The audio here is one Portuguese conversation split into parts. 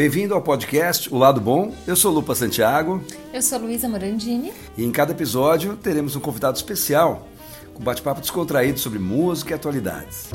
Bem-vindo ao podcast O Lado Bom. Eu sou Lupa Santiago. Eu sou Luísa Morandini. E em cada episódio teremos um convidado especial com bate-papo descontraído sobre música e atualidades.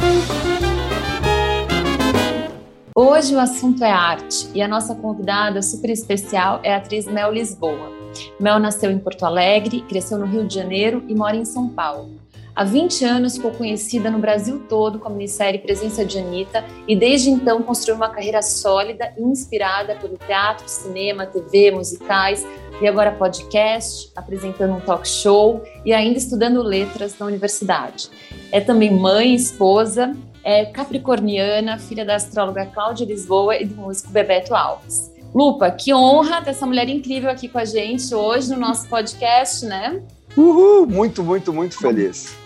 Hoje o assunto é arte e a nossa convidada super especial é a atriz Mel Lisboa. Mel nasceu em Porto Alegre, cresceu no Rio de Janeiro e mora em São Paulo. Há 20 anos ficou conhecida no Brasil todo com a minissérie Presença de Anitta e desde então construiu uma carreira sólida e inspirada pelo teatro, cinema, TV, musicais e agora podcast, apresentando um talk show e ainda estudando letras na universidade. É também mãe, esposa, é capricorniana, filha da astróloga Cláudia Lisboa e do músico Bebeto Alves. Lupa, que honra ter essa mulher incrível aqui com a gente hoje no nosso podcast, né? Uhul, muito, muito, muito feliz.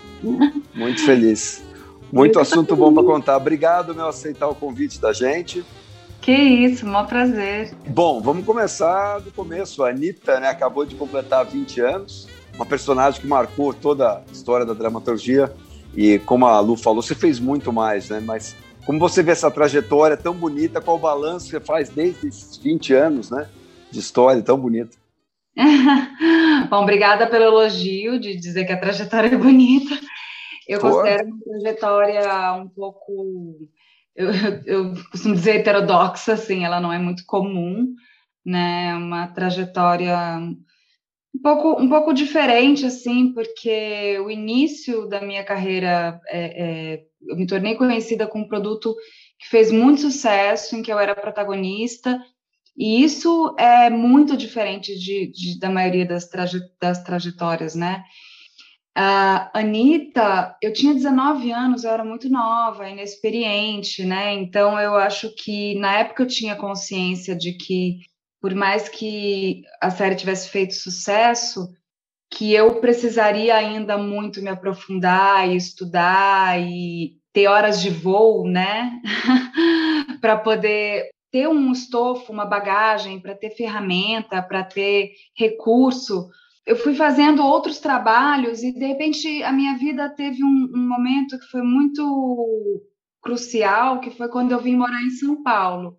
Muito feliz. Muito assunto bom para contar. Obrigado, meu, aceitar o convite da gente. Que isso, um prazer. Bom, vamos começar do começo. A Anitta né, acabou de completar 20 anos, uma personagem que marcou toda a história da dramaturgia. E como a Lu falou, você fez muito mais, né? Mas como você vê essa trajetória tão bonita, qual o balanço que você faz desde esses 20 anos, né? De história tão bonita. Bom, obrigada pelo elogio de dizer que a trajetória é bonita. Eu Pô. considero uma trajetória um pouco, eu, eu, costumo dizer heterodoxa, assim, ela não é muito comum, né? Uma trajetória um pouco, um pouco diferente, assim, porque o início da minha carreira, é, é, eu me tornei conhecida com um produto que fez muito sucesso, em que eu era protagonista, e isso é muito diferente de, de da maioria das, traje, das trajetórias, né? A Anitta, eu tinha 19 anos, eu era muito nova, inexperiente, né? Então eu acho que na época eu tinha consciência de que, por mais que a série tivesse feito sucesso, que eu precisaria ainda muito me aprofundar e estudar e ter horas de voo, né? para poder ter um estofo, uma bagagem, para ter ferramenta, para ter recurso eu fui fazendo outros trabalhos e de repente a minha vida teve um, um, momento que foi muito crucial, que foi quando eu vim morar em São Paulo,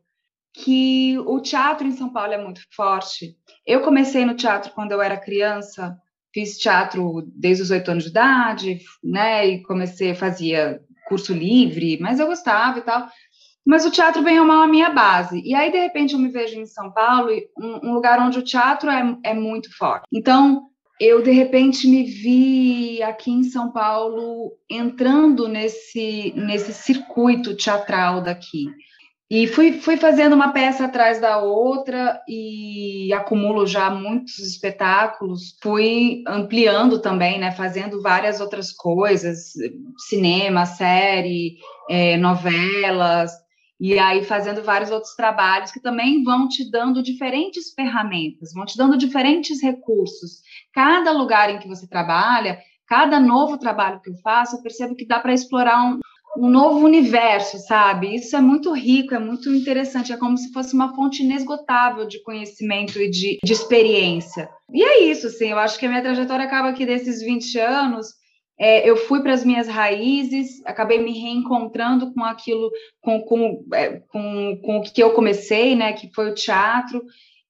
que o teatro em São Paulo é muito forte. Eu comecei no teatro quando eu era criança, fiz teatro desde os oito anos de idade, né, e comecei fazia curso livre, mas eu gostava e tal. Mas o teatro bem ou mal a minha base. E aí, de repente, eu me vejo em São Paulo, um, um lugar onde o teatro é, é muito forte. Então, eu, de repente, me vi aqui em São Paulo entrando nesse, nesse circuito teatral daqui. E fui, fui fazendo uma peça atrás da outra e acumulo já muitos espetáculos. Fui ampliando também, né? Fazendo várias outras coisas, cinema, série, é, novelas e aí fazendo vários outros trabalhos que também vão te dando diferentes ferramentas, vão te dando diferentes recursos. Cada lugar em que você trabalha, cada novo trabalho que eu faço, eu percebo que dá para explorar um, um novo universo, sabe? Isso é muito rico, é muito interessante, é como se fosse uma fonte inesgotável de conhecimento e de, de experiência. E é isso, assim, eu acho que a minha trajetória acaba aqui desses 20 anos é, eu fui para as minhas raízes, acabei me reencontrando com aquilo, com, com, é, com, com o que eu comecei, né, que foi o teatro,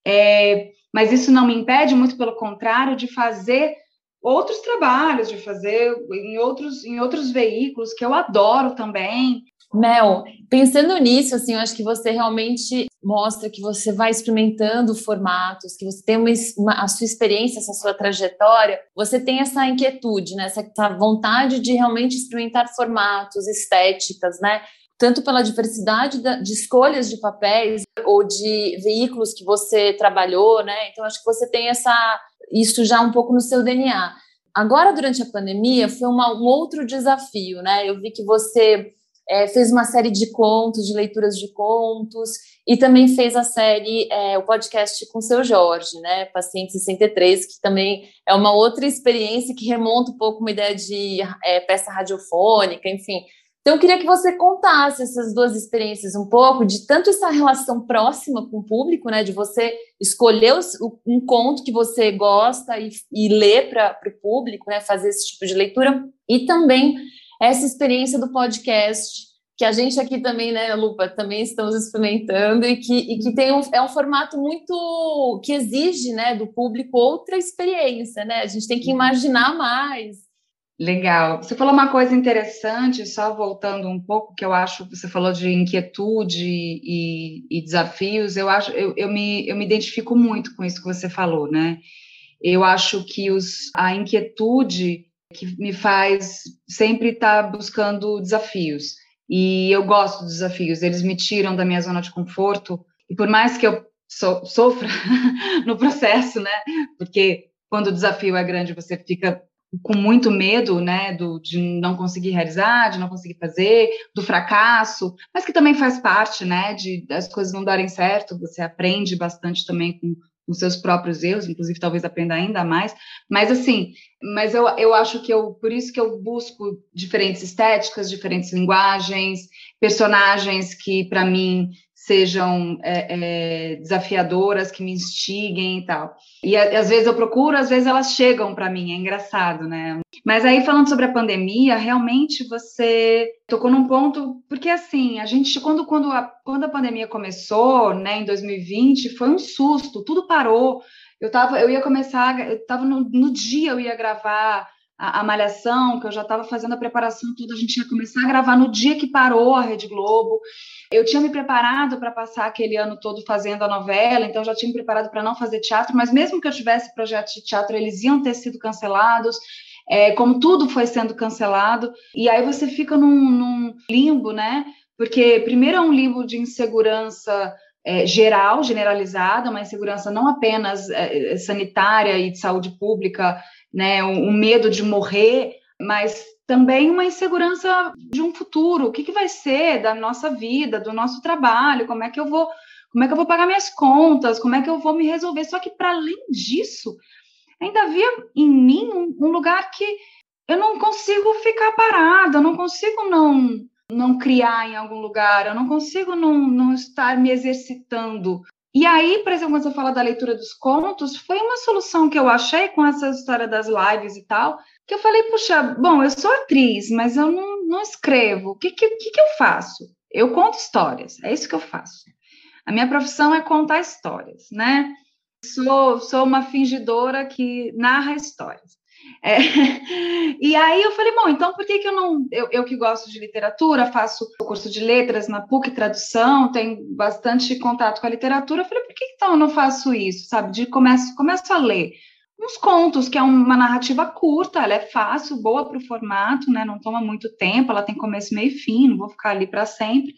é, mas isso não me impede, muito pelo contrário, de fazer outros trabalhos, de fazer em outros, em outros veículos que eu adoro também, Mel, pensando nisso, assim, eu acho que você realmente mostra que você vai experimentando formatos, que você tem uma, uma, a sua experiência, essa sua trajetória, você tem essa inquietude, né? essa, essa vontade de realmente experimentar formatos, estéticas, né? Tanto pela diversidade da, de escolhas de papéis ou de veículos que você trabalhou, né? Então, acho que você tem essa, isso já um pouco no seu DNA. Agora, durante a pandemia, foi uma, um outro desafio, né? Eu vi que você é, fez uma série de contos, de leituras de contos, e também fez a série, é, o podcast com o seu Jorge, né, Paciente 63, que também é uma outra experiência que remonta um pouco uma ideia de é, peça radiofônica, enfim. Então, eu queria que você contasse essas duas experiências um pouco, de tanto essa relação próxima com o público, né, de você escolher um conto que você gosta e, e ler para o público, né, fazer esse tipo de leitura, e também essa experiência do podcast, que a gente aqui também, né, Lupa, também estamos experimentando e que, e que tem um, é um formato muito que exige, né, do público outra experiência, né? A gente tem que imaginar mais. Legal. Você falou uma coisa interessante, só voltando um pouco, que eu acho, você falou de inquietude e, e desafios, eu acho, eu, eu, me, eu me identifico muito com isso que você falou, né? Eu acho que os, a inquietude que me faz sempre estar tá buscando desafios. E eu gosto dos desafios, eles me tiram da minha zona de conforto. E por mais que eu so, sofra no processo, né? Porque quando o desafio é grande, você fica com muito medo, né, do, de não conseguir realizar, de não conseguir fazer, do fracasso, mas que também faz parte, né, de as coisas não darem certo, você aprende bastante também com os seus próprios erros, inclusive talvez aprenda ainda mais, mas assim, mas eu, eu acho que eu, por isso que eu busco diferentes estéticas, diferentes linguagens, personagens que para mim sejam é, é, desafiadoras, que me instiguem e tal. E às vezes eu procuro, às vezes elas chegam para mim, é engraçado, né? Mas aí falando sobre a pandemia, realmente você tocou num ponto, porque assim, a gente quando quando a, quando a pandemia começou, né, em 2020, foi um susto, tudo parou. Eu tava, eu ia começar, eu tava no, no dia eu ia gravar a, a Malhação, que eu já estava fazendo a preparação toda, a gente ia começar a gravar no dia que parou a Rede Globo. Eu tinha me preparado para passar aquele ano todo fazendo a novela, então já tinha me preparado para não fazer teatro, mas mesmo que eu tivesse projetos de teatro, eles iam ter sido cancelados. É, como tudo foi sendo cancelado, e aí você fica num, num limbo, né? Porque primeiro é um limbo de insegurança é, geral, generalizada, uma insegurança não apenas é, sanitária e de saúde pública, né, o, o medo de morrer, mas também uma insegurança de um futuro. O que, que vai ser da nossa vida, do nosso trabalho? Como é que eu vou, como é que eu vou pagar minhas contas? Como é que eu vou me resolver? Só que para além disso, ainda havia em mim um, um lugar que eu não consigo ficar parada, eu não consigo não não criar em algum lugar, eu não consigo não, não estar me exercitando e aí, por exemplo, quando você fala da leitura dos contos, foi uma solução que eu achei com essa história das lives e tal, que eu falei, puxa, bom, eu sou atriz, mas eu não, não escrevo. O que, que, que, eu faço? Eu conto histórias, é isso que eu faço. A minha profissão é contar histórias, né? Sou, sou uma fingidora que narra histórias. É, e aí eu falei, bom, então por que, que eu não. Eu, eu que gosto de literatura, faço curso de letras na PUC Tradução, tenho bastante contato com a literatura. Eu falei, por que então eu não faço isso? Sabe? De começo, começo a ler uns contos, que é uma narrativa curta, ela é fácil, boa para o formato, né? Não toma muito tempo, ela tem começo, meio e fim, não vou ficar ali para sempre.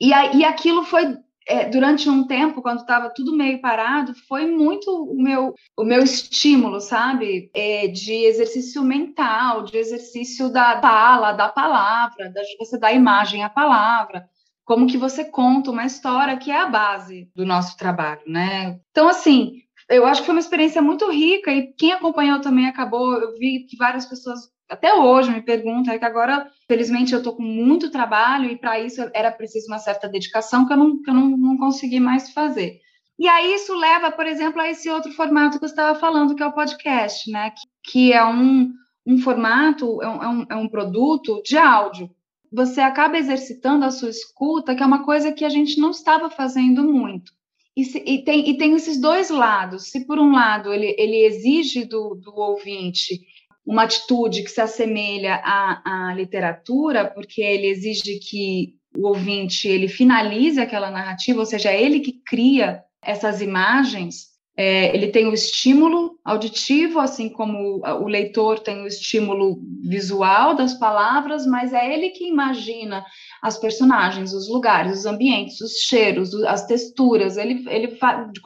E, e aquilo foi é, durante um tempo, quando estava tudo meio parado, foi muito o meu, o meu estímulo, sabe? É, de exercício mental, de exercício da fala, da palavra, da, você dar imagem à palavra, como que você conta uma história que é a base do nosso trabalho, né? Então, assim, eu acho que foi uma experiência muito rica e quem acompanhou também acabou, eu vi que várias pessoas até hoje me perguntam, é que agora, felizmente, eu estou com muito trabalho e para isso era preciso uma certa dedicação que eu, não, que eu não, não consegui mais fazer. E aí isso leva, por exemplo, a esse outro formato que eu estava falando, que é o podcast, né? Que, que é um, um formato, é um, é um é produto de áudio. Você acaba exercitando a sua escuta, que é uma coisa que a gente não estava fazendo muito. E, se, e, tem, e tem esses dois lados. Se, por um lado, ele, ele exige do, do ouvinte uma atitude que se assemelha à, à literatura, porque ele exige que o ouvinte ele finalize aquela narrativa, ou seja, é ele que cria essas imagens é, ele tem o estímulo auditivo, assim como o leitor tem o estímulo visual das palavras, mas é ele que imagina as personagens, os lugares, os ambientes, os cheiros, as texturas. Ele, ele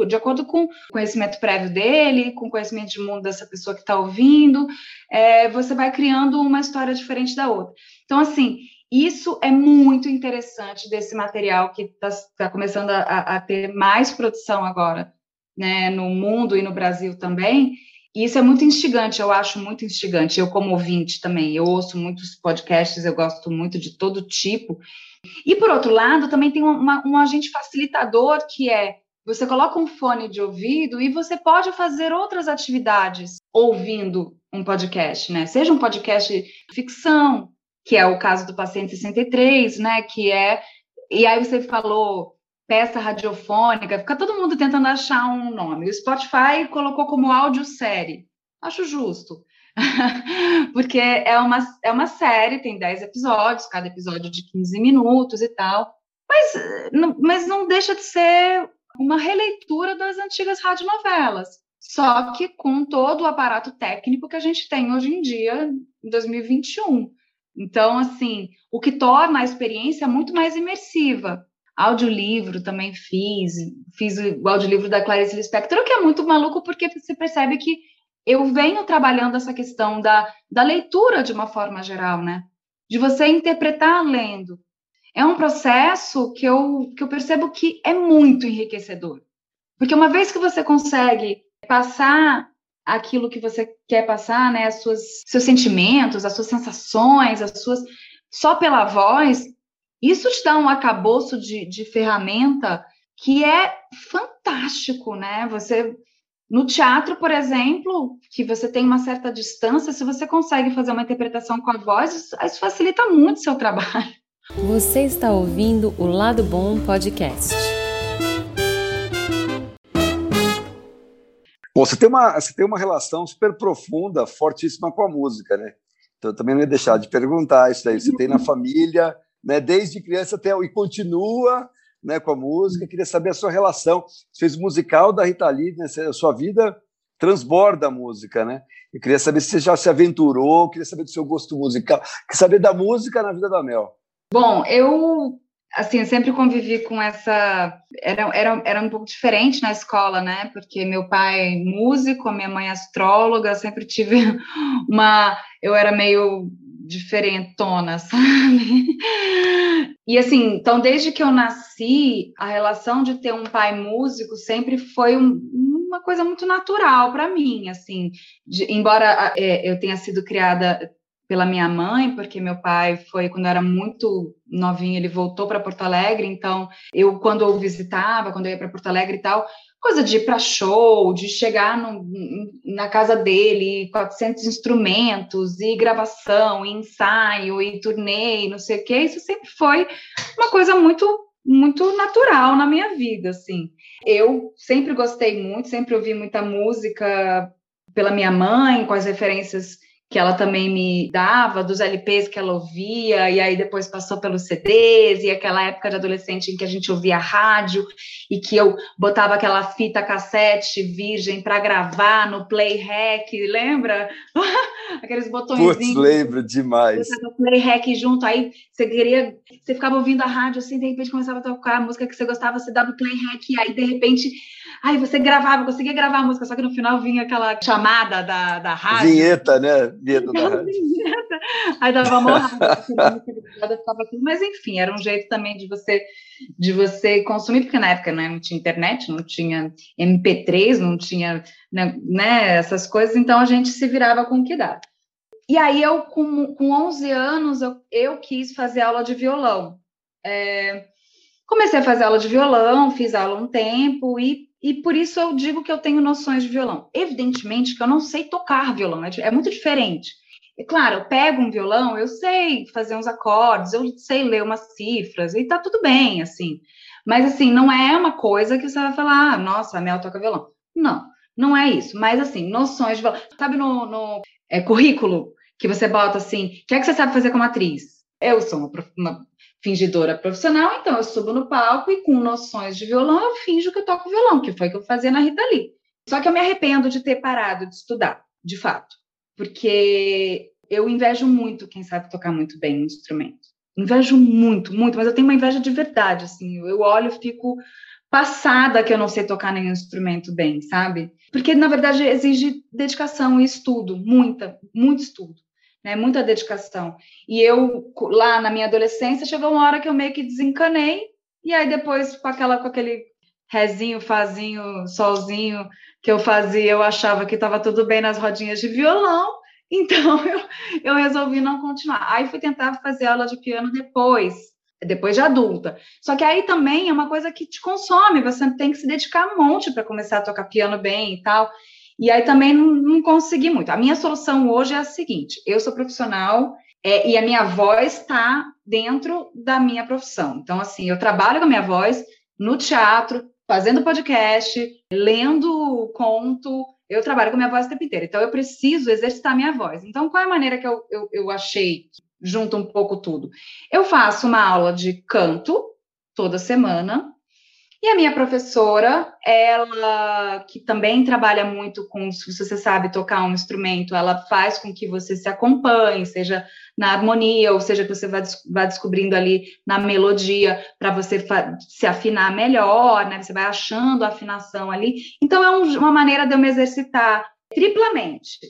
de, acordo com o conhecimento prévio dele, com o conhecimento de mundo dessa pessoa que está ouvindo, é, você vai criando uma história diferente da outra. Então, assim, isso é muito interessante desse material que está tá começando a, a ter mais produção agora né, no mundo e no Brasil também. E isso é muito instigante, eu acho muito instigante. Eu, como ouvinte também, eu ouço muitos podcasts, eu gosto muito de todo tipo. E, por outro lado, também tem uma, um agente facilitador que é você coloca um fone de ouvido e você pode fazer outras atividades ouvindo um podcast, né? Seja um podcast ficção, que é o caso do paciente 63, né? Que é. E aí você falou peça radiofônica, fica todo mundo tentando achar um nome. O Spotify colocou como audiosérie. Acho justo. Porque é uma, é uma série, tem 10 episódios, cada episódio de 15 minutos e tal. Mas, mas não deixa de ser uma releitura das antigas radionovelas. Só que com todo o aparato técnico que a gente tem hoje em dia, em 2021. Então, assim, o que torna a experiência muito mais imersiva. Audiolivro também fiz, fiz o audiolivro da Clarice Lispector, o que é muito maluco porque você percebe que eu venho trabalhando essa questão da, da leitura de uma forma geral, né? De você interpretar lendo. É um processo que eu, que eu percebo que é muito enriquecedor. Porque uma vez que você consegue passar aquilo que você quer passar, né, as suas seus sentimentos, as suas sensações, as suas só pela voz, isso te dá um acabouço de, de ferramenta que é fantástico, né? Você no teatro, por exemplo, que você tem uma certa distância, se você consegue fazer uma interpretação com a voz, isso facilita muito o seu trabalho. Você está ouvindo o Lado Bom Podcast. Bom, você tem uma, você tem uma relação super profunda, fortíssima com a música, né? Então, eu também não ia deixar de perguntar isso aí. Você tem na família, né, desde criança até e continua né, com a música. Queria saber a sua relação. Você fez musical da Rita Lee, né? A sua vida transborda a música, né? Eu queria saber se você já se aventurou, queria saber do seu gosto musical, queria saber da música na vida da Mel. Bom, eu assim, eu sempre convivi com essa. Era, era, era um pouco diferente na escola, né? Porque meu pai é músico, minha mãe é astróloga, sempre tive uma. Eu era meio diferentona, sabe? E assim, então desde que eu nasci, a relação de ter um pai músico sempre foi um, uma coisa muito natural para mim, assim. De, embora é, eu tenha sido criada pela minha mãe, porque meu pai foi quando eu era muito novinha, ele voltou para Porto Alegre, então eu quando eu visitava, quando eu ia para Porto Alegre e tal, coisa de ir para show, de chegar no, na casa dele, 400 instrumentos, e gravação, e ensaio, e turnê, não sei o que, isso sempre foi uma coisa muito muito natural na minha vida, assim. Eu sempre gostei muito, sempre ouvi muita música pela minha mãe, com as referências que ela também me dava, dos LPs que ela ouvia, e aí depois passou pelos CDs, e aquela época de adolescente em que a gente ouvia rádio, e que eu botava aquela fita cassete virgem para gravar no Play Hack, lembra? Aqueles botõezinhos. Putz, lembro demais. Botava Play Hack junto, aí você queria, você ficava ouvindo a rádio assim, de repente começava a tocar a música que você gostava, você dava o Play Hack, e aí de repente Aí você gravava, conseguia gravar a música, só que no final vinha aquela chamada da, da rádio. Vinheta, né? Vinheta da rádio. Vinheta. Aí dava uma raiva, mas enfim, era um jeito também de você de você consumir, porque na época né, não tinha internet, não tinha MP3, não tinha né, né, essas coisas, então a gente se virava com o que dá. E aí eu, com, com 11 anos, eu, eu quis fazer aula de violão. É, comecei a fazer aula de violão, fiz aula um tempo e e por isso eu digo que eu tenho noções de violão. Evidentemente que eu não sei tocar violão, é, é muito diferente. E claro, eu pego um violão, eu sei fazer uns acordes, eu sei ler umas cifras, e tá tudo bem, assim. Mas, assim, não é uma coisa que você vai falar, ah, nossa, a Mel toca violão. Não, não é isso. Mas, assim, noções de violão. Sabe no, no é, currículo que você bota assim, o que é que você sabe fazer como atriz? Eu sou uma, uma fingidora profissional, então eu subo no palco e com noções de violão eu finjo que eu toco violão, que foi o que eu fazia na Rita Lee. Só que eu me arrependo de ter parado de estudar, de fato, porque eu invejo muito quem sabe tocar muito bem um instrumento. Invejo muito, muito, mas eu tenho uma inveja de verdade, assim, eu olho e fico passada que eu não sei tocar nenhum instrumento bem, sabe? Porque na verdade exige dedicação e estudo, muita, muito estudo né? Muita dedicação. E eu, lá na minha adolescência, chegou uma hora que eu meio que desencanei, e aí depois, com, aquela, com aquele rezinho, fazinho, solzinho que eu fazia, eu achava que estava tudo bem nas rodinhas de violão, então eu, eu resolvi não continuar. Aí fui tentar fazer aula de piano depois, depois de adulta. Só que aí também é uma coisa que te consome, você tem que se dedicar um monte para começar a tocar piano bem e tal. E aí também não, não consegui muito. A minha solução hoje é a seguinte: eu sou profissional É, e a minha voz está dentro da minha profissão. Então, assim, eu trabalho com a minha voz no teatro, fazendo podcast, lendo conto, eu trabalho com a minha voz o tempo inteiro. Então, eu preciso exercitar a minha voz. Então, qual é a maneira que eu, eu, eu achei que um pouco tudo? Eu faço uma aula de canto toda semana, e a minha professora, ela que também trabalha muito com, se você sabe tocar um instrumento, ela faz com que você se acompanhe, seja na harmonia, ou seja, que você vá, vá descobrindo ali na melodia, para você se afinar melhor, né? Você vai achando a afinação ali. Então, é um, uma maneira de eu me exercitar triplamente.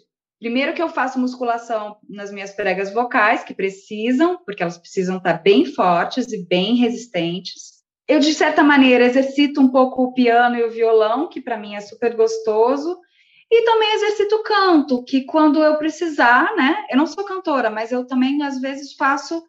Primeiro que eu faço musculação nas minhas pregas vocais, que precisam, porque elas precisam estar bem fortes e bem resistentes eu, de certa maneira, exercito um pouco o piano e o violão, que para mim é super gostoso, e também exercito o canto, que quando eu precisar, né? Eu não sou cantora, mas eu também, às vezes, faço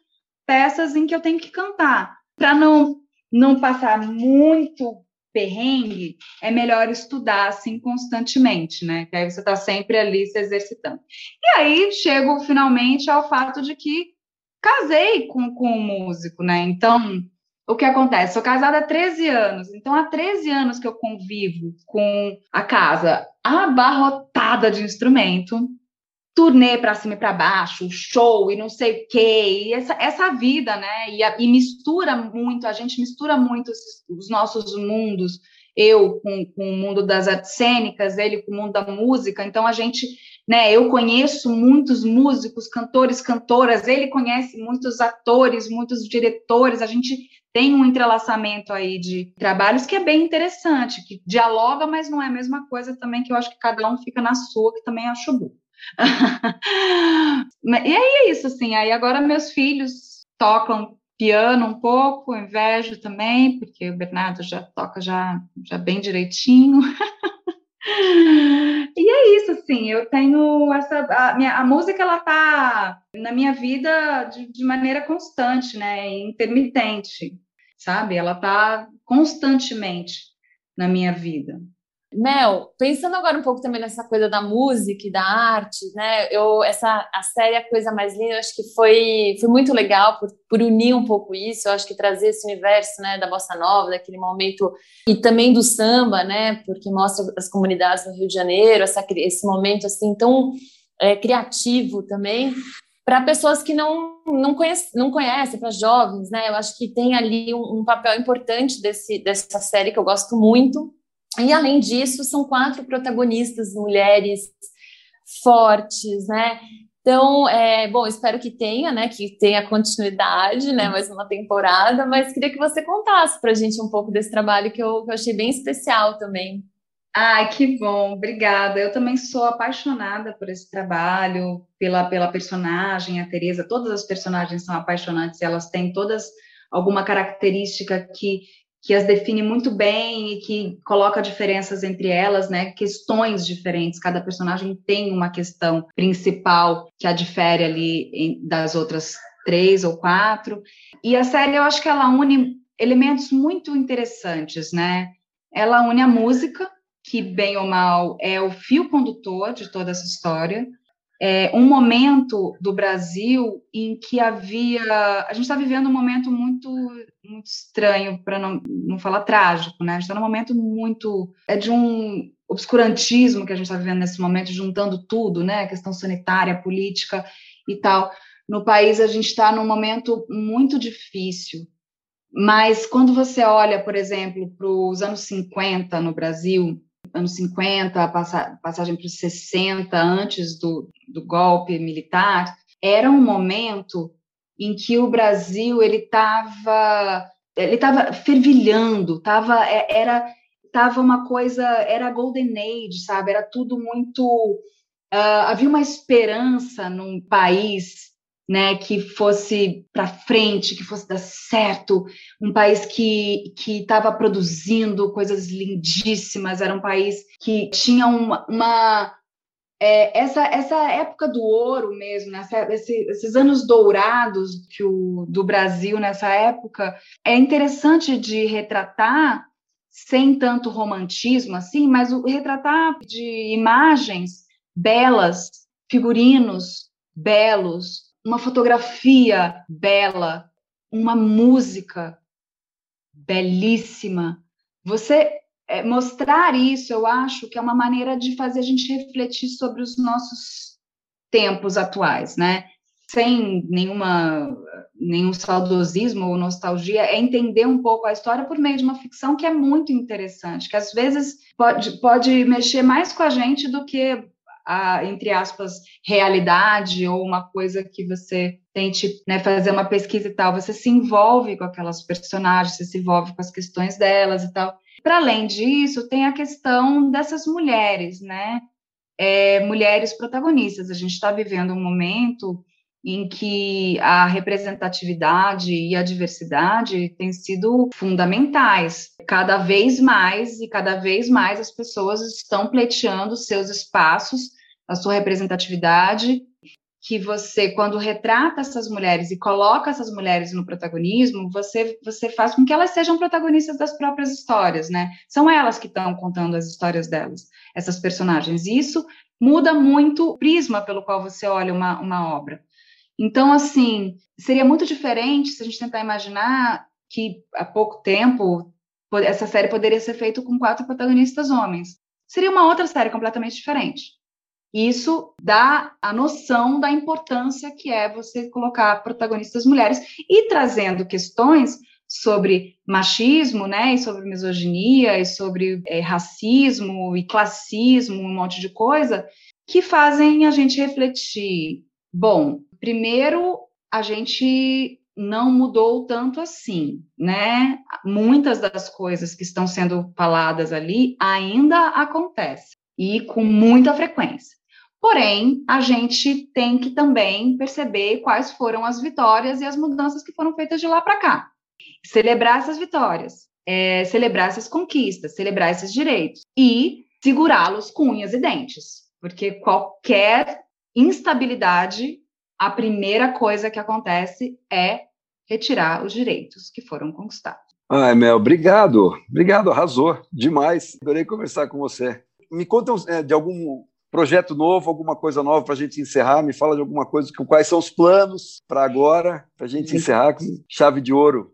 peças em que eu tenho que cantar. Para não, não passar muito perrengue, é melhor estudar assim constantemente, né? Que aí você está sempre ali se exercitando. E aí chego finalmente ao fato de que casei com, com um músico, né? Então o que acontece? Sou casada há 13 anos, então há 13 anos que eu convivo com a casa abarrotada de instrumento, turnê para cima e para baixo, show e não sei o quê, e essa, essa vida, né? E, a, e mistura muito, a gente mistura muito os, os nossos mundos, eu com, com o mundo das artes cênicas, ele com o mundo da música, então a gente né? Eu conheço muitos músicos, cantores, cantoras, ele conhece muitos atores, muitos diretores, a gente tem um entrelaçamento aí de trabalhos que é bem interessante, que dialoga, mas não é a mesma coisa também que eu acho que cada um fica na sua, que também acho bom. e aí é isso, assim, aí agora meus filhos tocam piano um pouco, invejo também, porque o Bernardo já toca já, já bem direitinho. Assim, eu tenho essa. A, minha, a música, ela tá na minha vida de, de maneira constante, né? Intermitente, sabe? Ela tá constantemente na minha vida. Mel, pensando agora um pouco também nessa coisa da música e da arte, né? Eu essa a série A Coisa Mais Linda, eu acho que foi foi muito legal por, por unir um pouco isso, eu acho que trazer esse universo, né, da bossa nova, daquele momento e também do samba, né? Porque mostra as comunidades no Rio de Janeiro, essa esse momento assim tão é, criativo também para pessoas que não não, conhece, não conhecem, para jovens, né? Eu acho que tem ali um, um papel importante desse dessa série que eu gosto muito e além disso, são quatro protagonistas mulheres fortes, né? Então, é, bom, espero que tenha, né? Que tenha continuidade, né? Mais uma temporada, mas queria que você contasse para a gente um pouco desse trabalho que eu, que eu achei bem especial também. Ai, que bom, obrigada. Eu também sou apaixonada por esse trabalho, pela, pela personagem, a Teresa. Todas as personagens são apaixonantes, elas têm todas alguma característica que que as define muito bem e que coloca diferenças entre elas, né? Questões diferentes. Cada personagem tem uma questão principal que a difere ali das outras três ou quatro. E a série, eu acho que ela une elementos muito interessantes, né? Ela une a música, que bem ou mal é o fio condutor de toda essa história, é, um momento do Brasil em que havia. A gente está vivendo um momento muito, muito estranho, para não, não falar trágico, né? A gente está num momento muito. É de um obscurantismo que a gente está vivendo nesse momento, juntando tudo, né? A questão sanitária, política e tal. No país, a gente está num momento muito difícil. Mas quando você olha, por exemplo, para os anos 50 no Brasil, anos 50, passagem para os 60, antes do, do golpe militar, era um momento em que o Brasil ele estava ele estava fervilhando, tava, é, era tava uma coisa, era golden age, sabe? Era tudo muito uh, havia uma esperança num país né, que fosse para frente, que fosse dar certo, um país que que estava produzindo coisas lindíssimas, era um país que tinha uma, uma é, essa, essa época do ouro mesmo, né, esse, esses anos dourados que o, do Brasil nessa época, é interessante de retratar sem tanto romantismo assim, mas o retratar de imagens belas, figurinos belos, uma fotografia bela, uma música belíssima. Você é, mostrar isso, eu acho que é uma maneira de fazer a gente refletir sobre os nossos tempos atuais, né? Sem nenhuma nenhum saudosismo ou nostalgia, é entender um pouco a história por meio de uma ficção que é muito interessante, que às vezes pode, pode mexer mais com a gente do que a, entre aspas, realidade ou uma coisa que você tente né, fazer uma pesquisa e tal. Você se envolve com aquelas personagens, você se envolve com as questões delas e tal. Para além disso, tem a questão dessas mulheres, né? É, mulheres protagonistas. A gente está vivendo um momento em que a representatividade e a diversidade têm sido fundamentais. Cada vez mais e cada vez mais as pessoas estão pleiteando seus espaços a sua representatividade, que você, quando retrata essas mulheres e coloca essas mulheres no protagonismo, você, você faz com que elas sejam protagonistas das próprias histórias, né? São elas que estão contando as histórias delas, essas personagens. E isso muda muito o prisma pelo qual você olha uma, uma obra. Então, assim, seria muito diferente se a gente tentar imaginar que há pouco tempo essa série poderia ser feita com quatro protagonistas homens. Seria uma outra série completamente diferente. Isso dá a noção da importância que é você colocar protagonistas mulheres e trazendo questões sobre machismo, né, e sobre misoginia, e sobre é, racismo e classismo, um monte de coisa, que fazem a gente refletir. Bom, primeiro, a gente não mudou tanto assim, né? Muitas das coisas que estão sendo faladas ali ainda acontecem e com muita frequência. Porém, a gente tem que também perceber quais foram as vitórias e as mudanças que foram feitas de lá para cá. Celebrar essas vitórias, é, celebrar essas conquistas, celebrar esses direitos e segurá-los com unhas e dentes, porque qualquer instabilidade, a primeira coisa que acontece é retirar os direitos que foram conquistados. Ai, Mel, obrigado. Obrigado, arrasou demais. Adorei conversar com você. Me conta é, de algum projeto novo, alguma coisa nova para a gente encerrar? Me fala de alguma coisa, quais são os planos para agora, para a gente encerrar com chave de ouro.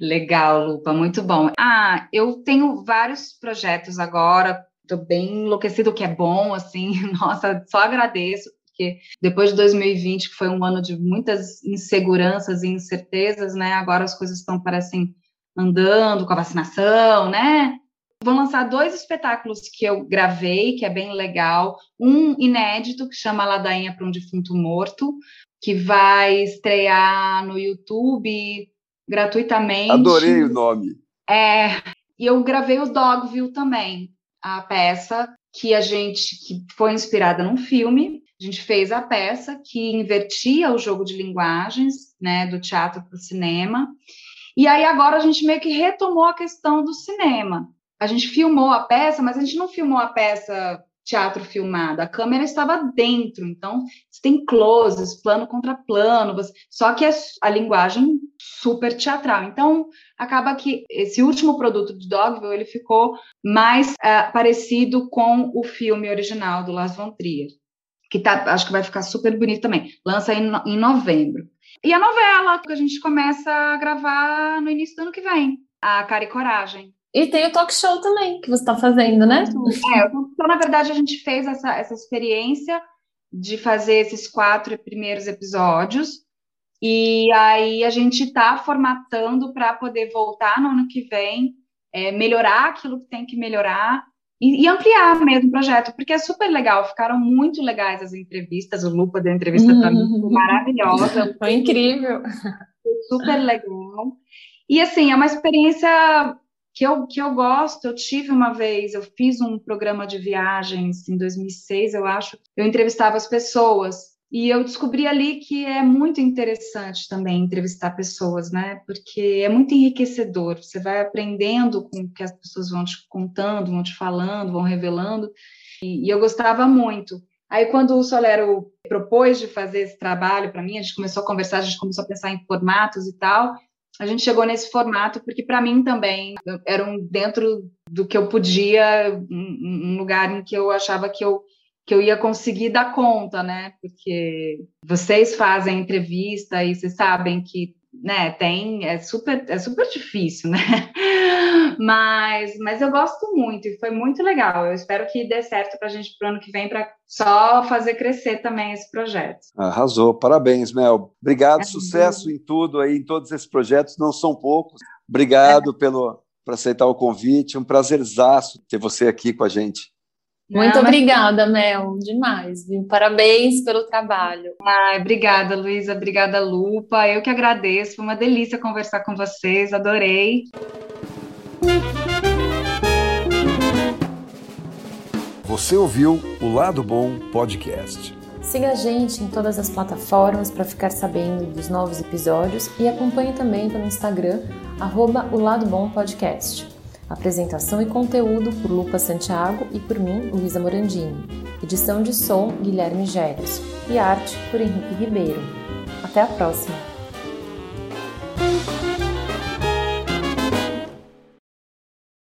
Legal, Lupa, muito bom. Ah, eu tenho vários projetos agora, estou bem enlouquecido, que é bom, assim, nossa, só agradeço, porque depois de 2020, que foi um ano de muitas inseguranças e incertezas, né, agora as coisas estão, parecem, andando com a vacinação, né, Vou lançar dois espetáculos que eu gravei, que é bem legal. Um inédito, que chama Ladainha para um Defunto Morto, que vai estrear no YouTube gratuitamente. Adorei o nome. É, e eu gravei o Dogville também, a peça que a gente que foi inspirada num filme. A gente fez a peça que invertia o jogo de linguagens, né, do teatro para o cinema. E aí agora a gente meio que retomou a questão do cinema a gente filmou a peça, mas a gente não filmou a peça teatro filmado, a câmera estava dentro, então você tem closes, plano contra plano, você... só que é a linguagem super teatral. Então acaba que esse último produto do Dogville ele ficou mais uh, parecido com o filme original do Lars von Trier, que tá, acho que vai ficar super bonito também. Lança em, em novembro. E a novela que a gente começa a gravar no início do ano que vem, a Cara e Coragem. E tem o talk show também, que você está fazendo, né? É, então, na verdade, a gente fez essa, essa experiência de fazer esses quatro primeiros episódios. E aí a gente está formatando para poder voltar no ano que vem, é, melhorar aquilo que tem que melhorar e, e, ampliar mesmo o projeto, porque é super legal, ficaram muito legais as entrevistas, o Lupa da entrevista uhum. foi maravilhosa. Foi incrível. Foi super legal. E assim, é uma experiência que eu, que eu gosto, eu tive uma vez, eu fiz um programa de viagens em 2006, eu acho, eu entrevistava as pessoas e eu descobri ali que é muito interessante também entrevistar pessoas, né? Porque é muito enriquecedor. Você vai aprendendo com o que as pessoas vão te contando, vão te falando, vão revelando. E, e eu gostava muito. Aí, quando o Solero propôs de fazer esse trabalho para mim, a gente começou a conversar, a gente começou a pensar em formatos e tal a gente chegou nesse formato porque para mim também era um dentro do que eu podia um, lugar em que eu achava que eu que eu ia conseguir dar conta, né? Porque vocês fazem entrevista e vocês sabem que né, tem, é super, é super difícil, né? Mas, mas eu gosto muito e foi muito legal. Eu espero que dê certo para a gente para o ano que vem, para só fazer crescer também esse projeto. Arrasou, parabéns, Mel. Obrigado, é sucesso em tudo aí, em todos esses projetos, não são poucos. Obrigado é. pelo por aceitar o convite, um prazerzaço ter você aqui com a gente. Muito obrigada, Mel, demais. Viu? Parabéns pelo trabalho. Ai, obrigada, Luísa, obrigada, Lupa. Eu que agradeço, foi uma delícia conversar com vocês, adorei. Você ouviu o Lado Bom Podcast. Siga a gente em todas as plataformas para ficar sabendo dos novos episódios e acompanhe também pelo Instagram, arroba o Lado Bom Podcast. Apresentação e conteúdo por Lupa Santiago e por mim, Luísa Morandini. Edição de som, Guilherme Gélios. E arte por Henrique Ribeiro. Até a próxima!